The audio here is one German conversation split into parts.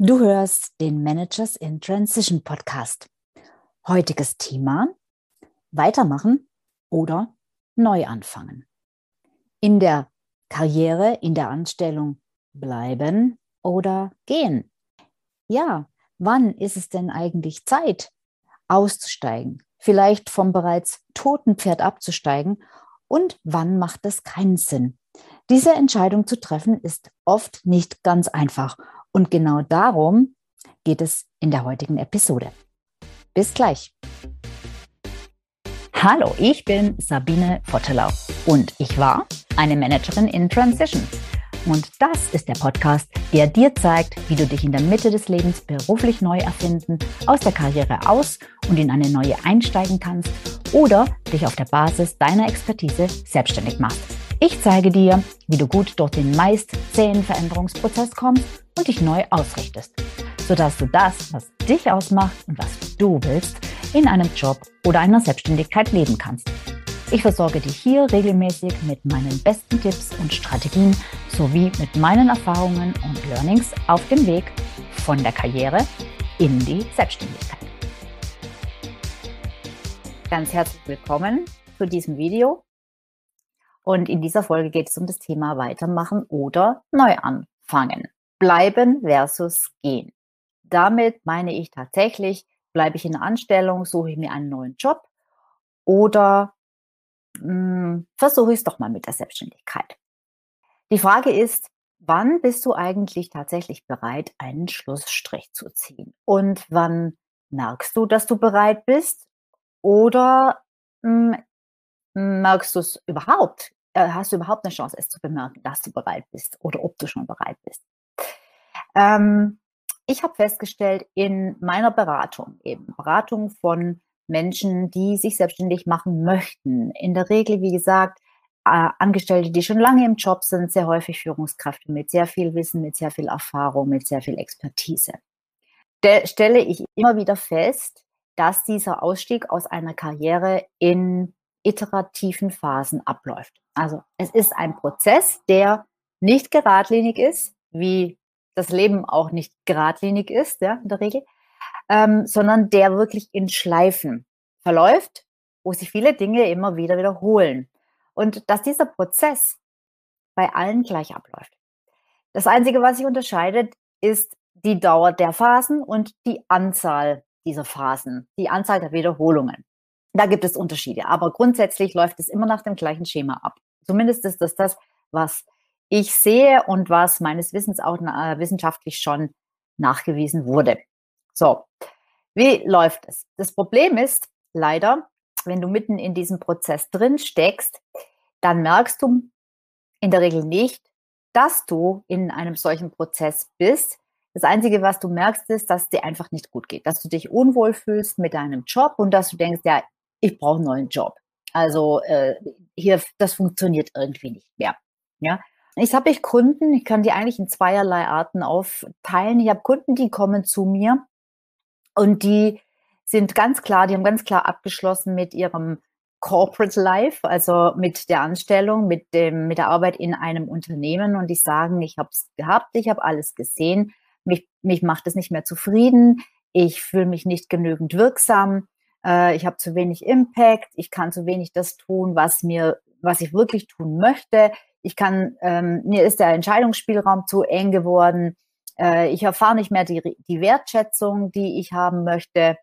Du hörst den Managers in Transition Podcast. Heutiges Thema: Weitermachen oder neu anfangen. In der Karriere, in der Anstellung bleiben oder gehen. Ja, wann ist es denn eigentlich Zeit, auszusteigen? Vielleicht vom bereits toten Pferd abzusteigen? Und wann macht es keinen Sinn? Diese Entscheidung zu treffen ist oft nicht ganz einfach und genau darum geht es in der heutigen Episode. Bis gleich. Hallo, ich bin Sabine Vottelau und ich war eine Managerin in Transition. Und das ist der Podcast, der dir zeigt, wie du dich in der Mitte des Lebens beruflich neu erfinden, aus der Karriere aus und in eine neue einsteigen kannst oder dich auf der Basis deiner Expertise selbstständig machst. Ich zeige dir, wie du gut durch den meist zähen Veränderungsprozess kommst und dich neu ausrichtest, sodass du das, was dich ausmacht und was du willst, in einem Job oder einer Selbstständigkeit leben kannst. Ich versorge dich hier regelmäßig mit meinen besten Tipps und Strategien sowie mit meinen Erfahrungen und Learnings auf dem Weg von der Karriere in die Selbstständigkeit. Ganz herzlich willkommen zu diesem Video. Und in dieser Folge geht es um das Thema Weitermachen oder neu anfangen. Bleiben versus gehen. Damit meine ich tatsächlich, bleibe ich in der Anstellung, suche ich mir einen neuen Job oder hm, versuche ich es doch mal mit der Selbstständigkeit. Die Frage ist, wann bist du eigentlich tatsächlich bereit, einen Schlussstrich zu ziehen? Und wann merkst du, dass du bereit bist? Oder hm, merkst du es überhaupt? Äh, hast du überhaupt eine Chance, es zu bemerken, dass du bereit bist oder ob du schon bereit bist? Ähm, ich habe festgestellt in meiner Beratung, eben Beratung von Menschen, die sich selbstständig machen möchten. In der Regel, wie gesagt, äh, Angestellte, die schon lange im Job sind, sehr häufig Führungskräfte mit sehr viel Wissen, mit sehr viel Erfahrung, mit sehr viel Expertise. De stelle ich immer wieder fest, dass dieser Ausstieg aus einer Karriere in iterativen Phasen abläuft. Also es ist ein Prozess, der nicht geradlinig ist, wie das Leben auch nicht geradlinig ist, ja, in der Regel, ähm, sondern der wirklich in Schleifen verläuft, wo sich viele Dinge immer wieder wiederholen. Und dass dieser Prozess bei allen gleich abläuft. Das Einzige, was sich unterscheidet, ist die Dauer der Phasen und die Anzahl dieser Phasen, die Anzahl der Wiederholungen. Da gibt es Unterschiede, aber grundsätzlich läuft es immer nach dem gleichen Schema ab. Zumindest ist das das, was ich sehe und was meines Wissens auch äh, wissenschaftlich schon nachgewiesen wurde. So, wie läuft es? Das Problem ist leider, wenn du mitten in diesem Prozess drin steckst, dann merkst du in der Regel nicht, dass du in einem solchen Prozess bist. Das Einzige, was du merkst, ist, dass es dir einfach nicht gut geht, dass du dich unwohl fühlst mit deinem Job und dass du denkst, ja, ich brauche einen neuen Job. Also äh, hier, das funktioniert irgendwie nicht mehr. Ja, ich habe ich Kunden, ich kann die eigentlich in zweierlei Arten aufteilen. Ich habe Kunden, die kommen zu mir und die sind ganz klar, die haben ganz klar abgeschlossen mit ihrem Corporate Life, also mit der Anstellung, mit dem, mit der Arbeit in einem Unternehmen. Und die sagen, ich habe es gehabt, ich habe alles gesehen, mich, mich macht es nicht mehr zufrieden, ich fühle mich nicht genügend wirksam, äh, ich habe zu wenig Impact, ich kann zu wenig das tun, was mir, was ich wirklich tun möchte ich kann, ähm, mir ist der Entscheidungsspielraum zu eng geworden. Äh, ich erfahre nicht mehr die, die Wertschätzung, die ich haben möchte.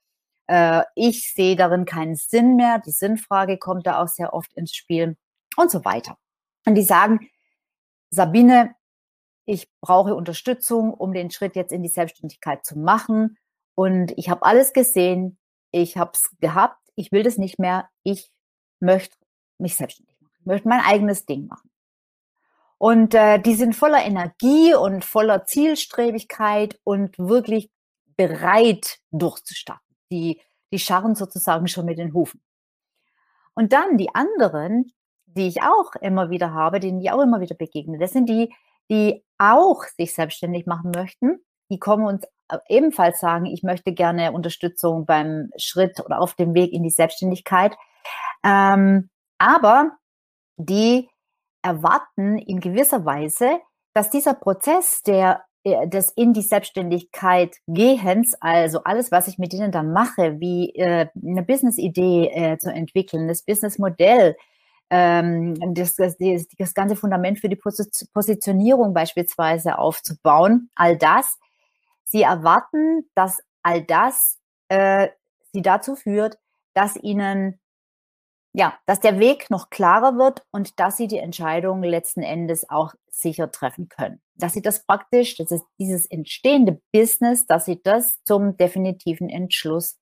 Äh, ich sehe darin keinen Sinn mehr. Die Sinnfrage kommt da auch sehr oft ins Spiel und so weiter. Und die sagen, Sabine, ich brauche Unterstützung, um den Schritt jetzt in die Selbstständigkeit zu machen. Und ich habe alles gesehen, ich habe es gehabt, ich will das nicht mehr, ich möchte mich selbstständig machen, ich möchte mein eigenes Ding machen. Und äh, die sind voller Energie und voller Zielstrebigkeit und wirklich bereit durchzustarten. Die, die scharren sozusagen schon mit den Hufen. Und dann die anderen, die ich auch immer wieder habe, denen ich auch immer wieder begegne, das sind die, die auch sich selbstständig machen möchten. Die kommen uns äh, ebenfalls sagen, ich möchte gerne Unterstützung beim Schritt oder auf dem Weg in die Selbstständigkeit. Ähm, aber die erwarten in gewisser Weise, dass dieser Prozess, der äh, des in die Selbstständigkeit Gehens, also alles, was ich mit ihnen dann mache, wie äh, eine Business-Idee äh, zu entwickeln, das Business-Modell, ähm, das, das, das ganze Fundament für die Positionierung beispielsweise aufzubauen, all das. Sie erwarten, dass all das äh, sie dazu führt, dass ihnen ja, dass der Weg noch klarer wird und dass sie die Entscheidung letzten Endes auch sicher treffen können. Dass sie das praktisch, das ist dieses entstehende Business, dass sie das zum definitiven Entschluss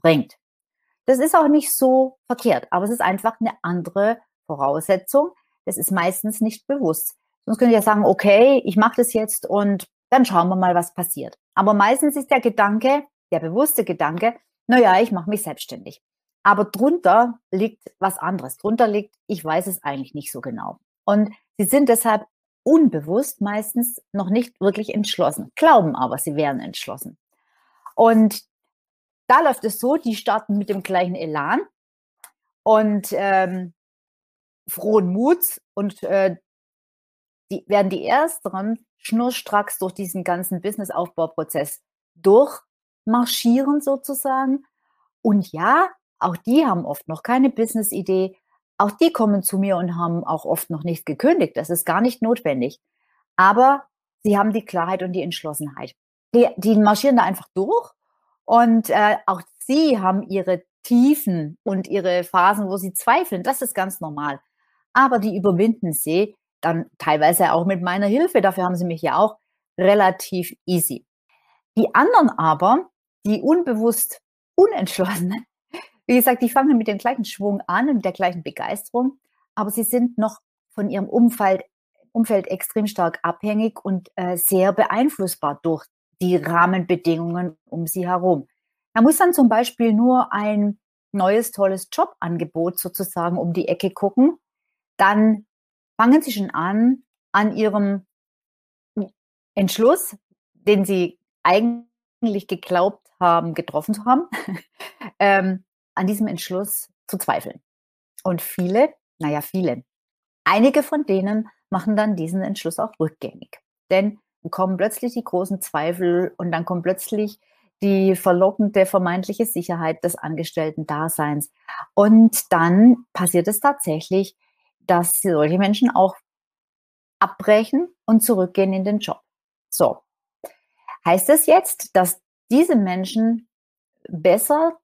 bringt. Das ist auch nicht so verkehrt, aber es ist einfach eine andere Voraussetzung. Das ist meistens nicht bewusst. Sonst könnt ihr ja sagen, okay, ich mache das jetzt und dann schauen wir mal, was passiert. Aber meistens ist der Gedanke, der bewusste Gedanke, naja, ich mache mich selbstständig. Aber drunter liegt was anderes. Drunter liegt, ich weiß es eigentlich nicht so genau. Und sie sind deshalb unbewusst meistens noch nicht wirklich entschlossen, glauben aber, sie wären entschlossen. Und da läuft es so, die starten mit dem gleichen Elan und ähm, frohen Muts und äh, die werden die ersteren schnurstracks durch diesen ganzen Businessaufbauprozess durchmarschieren sozusagen. Und ja, auch die haben oft noch keine Business-Idee. Auch die kommen zu mir und haben auch oft noch nicht gekündigt. Das ist gar nicht notwendig. Aber sie haben die Klarheit und die Entschlossenheit. Die, die marschieren da einfach durch und äh, auch sie haben ihre Tiefen und ihre Phasen, wo sie zweifeln. Das ist ganz normal. Aber die überwinden sie dann teilweise auch mit meiner Hilfe. Dafür haben sie mich ja auch relativ easy. Die anderen aber, die unbewusst Unentschlossenen, wie gesagt, die fangen mit dem gleichen Schwung an und der gleichen Begeisterung, aber sie sind noch von ihrem Umfeld, Umfeld extrem stark abhängig und äh, sehr beeinflussbar durch die Rahmenbedingungen um sie herum. Da muss dann zum Beispiel nur ein neues, tolles Jobangebot sozusagen um die Ecke gucken. Dann fangen sie schon an, an ihrem Entschluss, den sie eigentlich geglaubt haben, getroffen zu haben, ähm, an diesem Entschluss zu zweifeln. Und viele, naja, viele, einige von denen machen dann diesen Entschluss auch rückgängig. Denn kommen plötzlich die großen Zweifel und dann kommt plötzlich die verlockende vermeintliche Sicherheit des Angestellten-Daseins. Und dann passiert es tatsächlich, dass solche Menschen auch abbrechen und zurückgehen in den Job. So. Heißt das jetzt, dass diese Menschen besser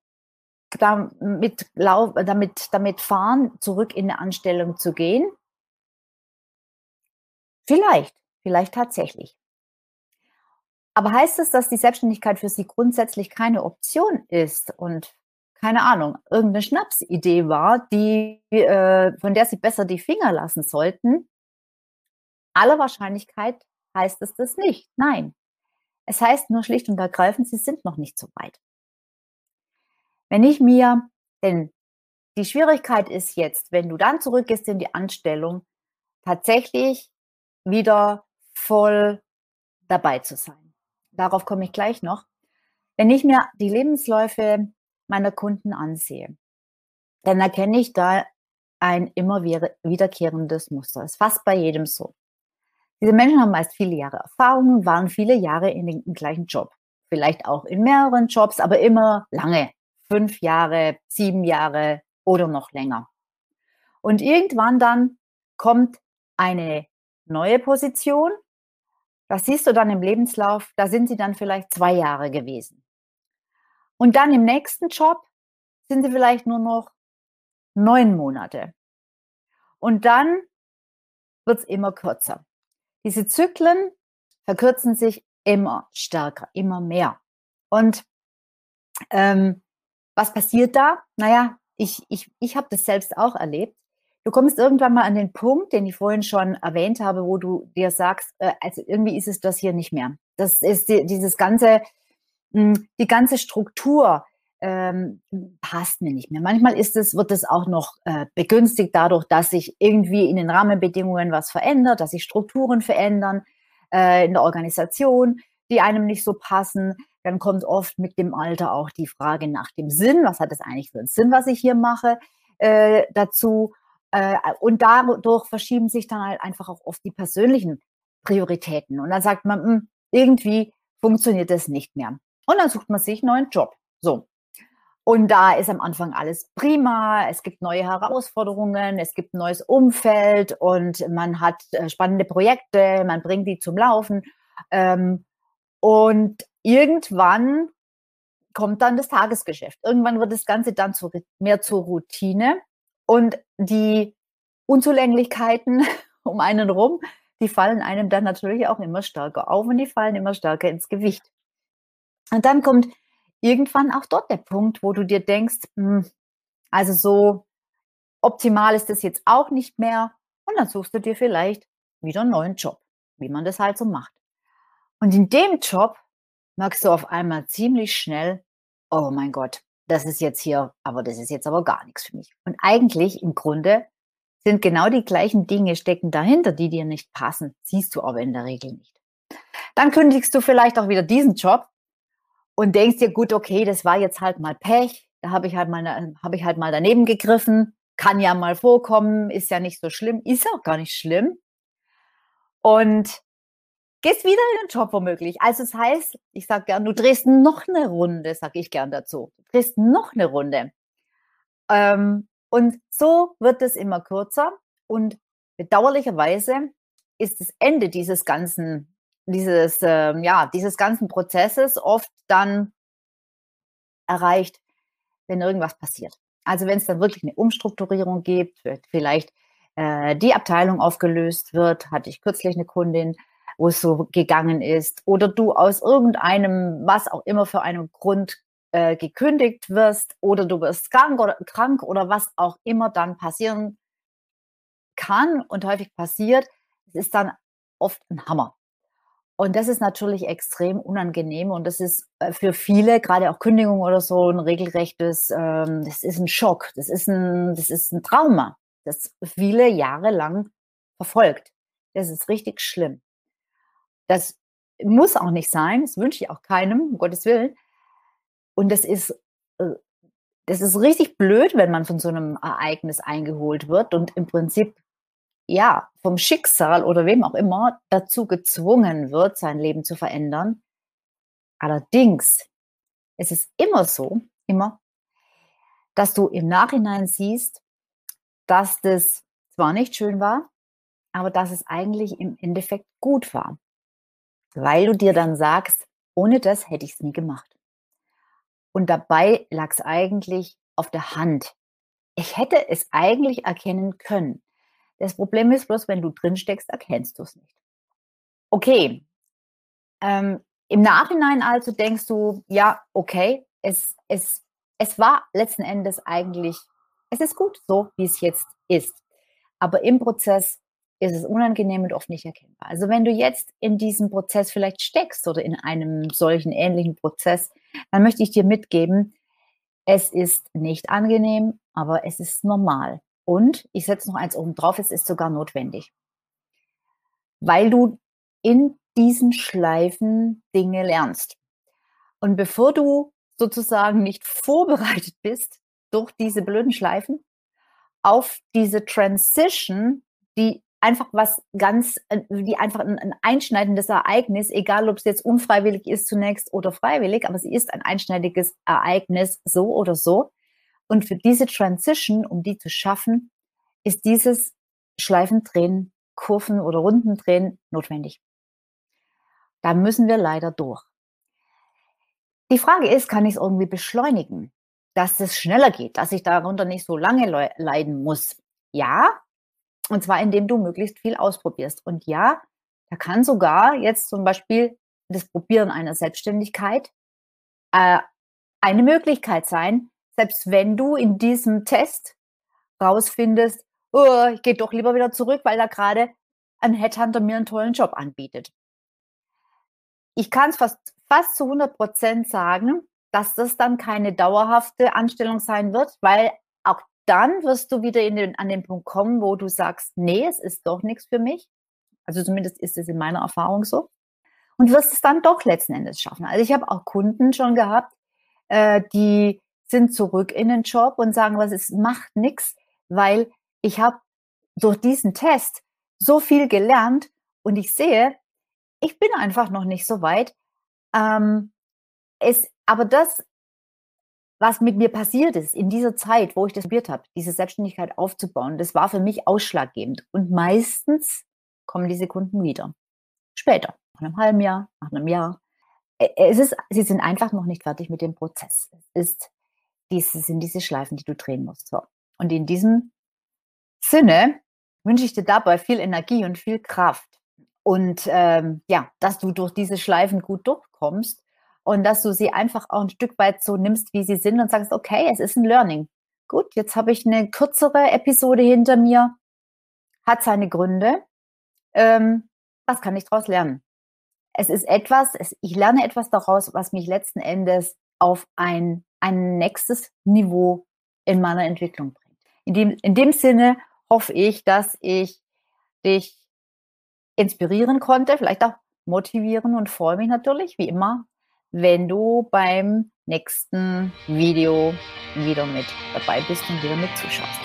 damit, damit, damit fahren, zurück in eine Anstellung zu gehen? Vielleicht, vielleicht tatsächlich. Aber heißt es, dass die Selbstständigkeit für Sie grundsätzlich keine Option ist und keine Ahnung, irgendeine Schnapsidee war, die, äh, von der Sie besser die Finger lassen sollten? Aller Wahrscheinlichkeit heißt es das nicht. Nein. Es heißt nur schlicht und ergreifend, Sie sind noch nicht so weit. Wenn ich mir, denn die Schwierigkeit ist jetzt, wenn du dann zurückgehst in die Anstellung, tatsächlich wieder voll dabei zu sein. Darauf komme ich gleich noch. Wenn ich mir die Lebensläufe meiner Kunden ansehe, dann erkenne ich da ein immer wiederkehrendes Muster. Es ist fast bei jedem so. Diese Menschen haben meist viele Jahre Erfahrung, waren viele Jahre in dem gleichen Job. Vielleicht auch in mehreren Jobs, aber immer lange fünf Jahre, sieben Jahre oder noch länger. Und irgendwann dann kommt eine neue Position. Das siehst du dann im Lebenslauf, da sind sie dann vielleicht zwei Jahre gewesen. Und dann im nächsten Job sind sie vielleicht nur noch neun Monate. Und dann wird es immer kürzer. Diese Zyklen verkürzen sich immer stärker, immer mehr. Und ähm, was passiert da? Naja, ich, ich, ich habe das selbst auch erlebt. Du kommst irgendwann mal an den Punkt, den ich vorhin schon erwähnt habe, wo du dir sagst, äh, also irgendwie ist es das hier nicht mehr. Das ist die, dieses ganze, mh, hm, die ganze Struktur ähm, passt mir nicht mehr. Manchmal ist es, wird es auch noch äh, begünstigt dadurch, dass sich irgendwie in den Rahmenbedingungen was verändert, dass sich Strukturen verändern äh, in der Organisation, die einem nicht so passen dann kommt oft mit dem Alter auch die Frage nach dem Sinn. Was hat es eigentlich für einen Sinn, was ich hier mache, äh, dazu? Äh, und dadurch verschieben sich dann halt einfach auch oft die persönlichen Prioritäten. Und dann sagt man, mh, hm, irgendwie funktioniert das nicht mehr. Und dann sucht man sich einen neuen Job. So. Und da ist am Anfang alles prima. Es gibt neue Herausforderungen, es gibt ein neues Umfeld und man hat äh, spannende Projekte, man bringt die zum Laufen. Ähm, und irgendwann kommt dann das Tagesgeschäft. Irgendwann wird das Ganze dann zu, mehr zur Routine und die Unzulänglichkeiten um einen rum, die fallen einem dann natürlich auch immer stärker auf und die fallen immer stärker ins Gewicht. Und dann kommt irgendwann auch dort der Punkt, wo du dir denkst, hm, also so optimal ist das jetzt auch nicht mehr. Und dann suchst du dir vielleicht wieder einen neuen Job, wie man das halt so macht. Und in dem Job merkst du auf einmal ziemlich schnell, oh mein Gott, das ist jetzt hier, aber das ist jetzt aber gar nichts für mich. Und eigentlich im Grunde sind genau die gleichen Dinge stecken dahinter, die dir nicht passen. Siehst du aber in der Regel nicht. Dann kündigst du vielleicht auch wieder diesen Job und denkst dir, gut, okay, das war jetzt halt mal Pech. Da habe ich halt mal, habe ich halt mal daneben gegriffen. Kann ja mal vorkommen, ist ja nicht so schlimm, ist auch gar nicht schlimm. Und gehst wieder in den Job womöglich. Also das heißt, ich sage gern, du drehst noch eine Runde, sage ich gern dazu. Du drehst noch eine Runde. Ähm, und so wird es immer kürzer und bedauerlicherweise ist das Ende dieses ganzen, dieses, äh, ja, dieses ganzen Prozesses oft dann erreicht, wenn irgendwas passiert. Also wenn es dann wirklich eine Umstrukturierung gibt, vielleicht äh, die Abteilung aufgelöst wird, hatte ich kürzlich eine Kundin, wo es so gegangen ist, oder du aus irgendeinem, was auch immer für einem Grund äh, gekündigt wirst oder du wirst krank oder krank oder was auch immer dann passieren kann und häufig passiert, ist dann oft ein Hammer. Und das ist natürlich extrem unangenehm und das ist äh, für viele, gerade auch Kündigung oder so, ein regelrechtes, ähm, das ist ein Schock, das ist ein, das ist ein Trauma, das viele Jahre lang verfolgt. Das ist richtig schlimm. Das muss auch nicht sein, das wünsche ich auch keinem, um Gottes Willen. Und das ist, äh, das ist richtig blöd, wenn man von so einem Ereignis eingeholt wird und im Prinzip ja, vom Schicksal oder wem auch immer dazu gezwungen wird, sein Leben zu verändern. Allerdings es ist immer so, immer, dass du im Nachhinein siehst, dass das zwar nicht schön war, aber dass es eigentlich im Endeffekt gut war. Weil du dir dann sagst, ohne das hätte ich es nie gemacht. Und dabei lag es eigentlich auf der Hand. Ich hätte es eigentlich erkennen können. Das Problem ist bloß, wenn du drin steckst, erkennst du es nicht. Okay. Ähm, Im Nachhinein also denkst du, ja, okay, es, es, es war letzten Endes eigentlich, es ist gut so, wie es jetzt ist. Aber im Prozess ist es unangenehm und oft nicht erkennbar. Also wenn du jetzt in diesem Prozess vielleicht steckst oder in einem solchen ähnlichen Prozess, dann möchte ich dir mitgeben, es ist nicht angenehm, aber es ist normal. Und ich setze noch eins oben drauf, es ist sogar notwendig. Weil du in diesen Schleifen Dinge lernst. Und bevor du sozusagen nicht vorbereitet bist durch diese blöden Schleifen auf diese Transition, die einfach was ganz, äh, wie einfach ein, ein einschneidendes Ereignis, egal ob es jetzt unfreiwillig ist zunächst oder freiwillig, aber sie ist ein einschneidiges Ereignis so oder so. Und für diese Transition, um die zu schaffen, ist dieses Schleifendrehen, Kurven oder Rundendrehen notwendig. Da müssen wir leider durch. Die Frage ist, kann ich es irgendwie beschleunigen, dass es schneller geht, dass ich darunter nicht so lange leiden muss? Ja, und zwar, indem du möglichst viel ausprobierst. Und ja, da kann sogar jetzt zum Beispiel das Probieren einer Selbstständigkeit äh, eine Möglichkeit sein, selbst wenn du in diesem Test rausfindest, oh, ich gehe doch lieber wieder zurück, weil da gerade ein Headhunter mir einen tollen Job anbietet. Ich kann es fast, fast zu 100 Prozent sagen, dass das dann keine dauerhafte Anstellung sein wird, weil dann wirst du wieder den, an den Punkt kommen, wo du sagst, nee, es ist doch nichts für mich. Also zumindest ist es in meiner Erfahrung so. Und wirst es dann doch letzten Endes schaffen. Also ich habe auch Kunden schon gehabt, äh, die sind zurück in den Job und sagen, was es macht nichts, weil ich habe durch diesen Test so viel gelernt und ich sehe, ich bin einfach noch nicht so weit. Ähm, es, aber das, was mit mir passiert ist in dieser Zeit, wo ich das probiert habe, diese Selbstständigkeit aufzubauen, das war für mich ausschlaggebend. Und meistens kommen diese Kunden wieder. Später, nach einem halben Jahr, nach einem Jahr. Es ist, sie sind einfach noch nicht fertig mit dem Prozess. Es ist, diese, sind diese Schleifen, die du drehen musst. So. Und in diesem Sinne wünsche ich dir dabei viel Energie und viel Kraft. Und ähm, ja, dass du durch diese Schleifen gut durchkommst und dass du sie einfach auch ein Stück weit so nimmst, wie sie sind und sagst, okay, es ist ein Learning. Gut, jetzt habe ich eine kürzere Episode hinter mir, hat seine Gründe. Ähm, was kann ich daraus lernen? Es ist etwas, es, ich lerne etwas daraus, was mich letzten Endes auf ein, ein nächstes Niveau in meiner Entwicklung bringt. In dem, in dem Sinne hoffe ich, dass ich dich inspirieren konnte, vielleicht auch motivieren und freue mich natürlich, wie immer, wenn du beim nächsten Video wieder mit dabei bist und wieder mit zuschaust.